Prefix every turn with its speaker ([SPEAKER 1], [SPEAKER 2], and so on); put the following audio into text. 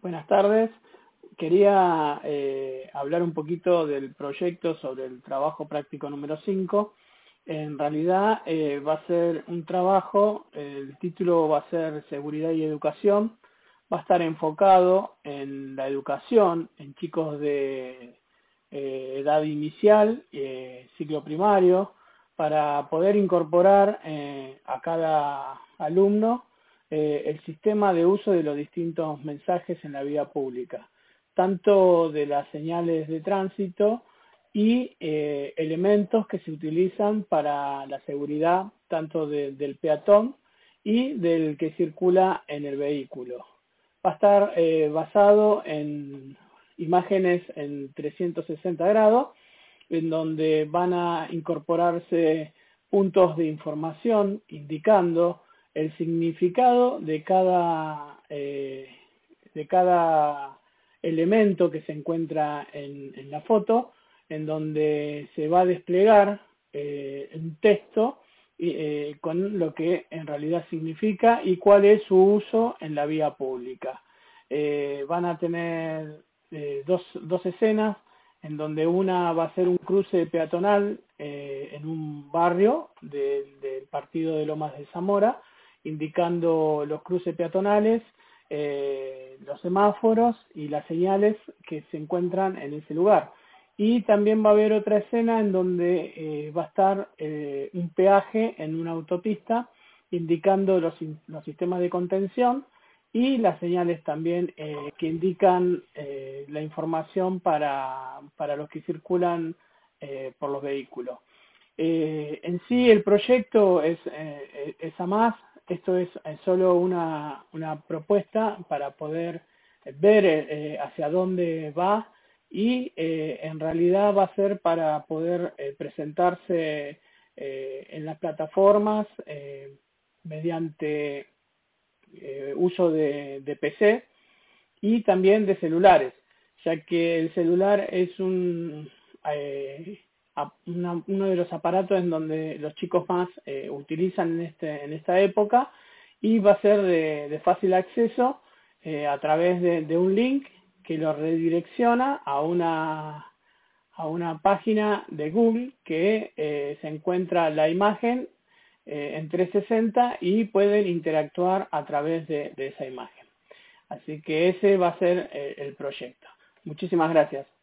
[SPEAKER 1] Buenas tardes. Quería eh, hablar un poquito del proyecto sobre el trabajo práctico número 5. En realidad eh, va a ser un trabajo, el título va a ser Seguridad y Educación. Va a estar enfocado en la educación en chicos de eh, edad inicial, ciclo primario, para poder incorporar a cada alumno eh, el sistema de uso de los distintos mensajes en la vía pública, tanto de las señales de tránsito y eh, elementos que se utilizan para la seguridad tanto de, del peatón y del que circula en el vehículo. Va a estar eh, basado en imágenes en 360 grados, en donde van a incorporarse puntos de información indicando el significado de cada, eh, de cada elemento que se encuentra en, la foto, en donde se va a desplegar eh, un texto eh, con lo que en realidad significa y cuál es su uso en la vía pública. Eh, van a tener dos, dos escenas en donde una va a ser un cruce peatonal en un barrio del de partido de Lomas de Zamora, indicando los cruces peatonales, eh, los semáforos y las señales que se encuentran en ese lugar. Y también va a haber otra escena en donde eh, va a estar eh, un peaje en una autopista indicando los, los sistemas de contención y las señales también que indican la información para, para, los que circulan por los vehículos. Eh, en sí el proyecto es, es a más, esto es, es solo una, una, propuesta para poder ver eh, hacia dónde va y en realidad va a ser para poder presentarse en las plataformas mediante eh, uso de, de, PC y también de celulares, ya que el celular es un, eh, uno de los aparatos en donde los chicos más eh, utilizan en, este, en esta época y va a ser de, fácil acceso eh, a través de, un link que lo redirecciona a una, a una página de Google que eh, se encuentra la imagen en 360 y pueden interactuar a través de, esa imagen. Así que ese va a ser el proyecto. Muchísimas gracias.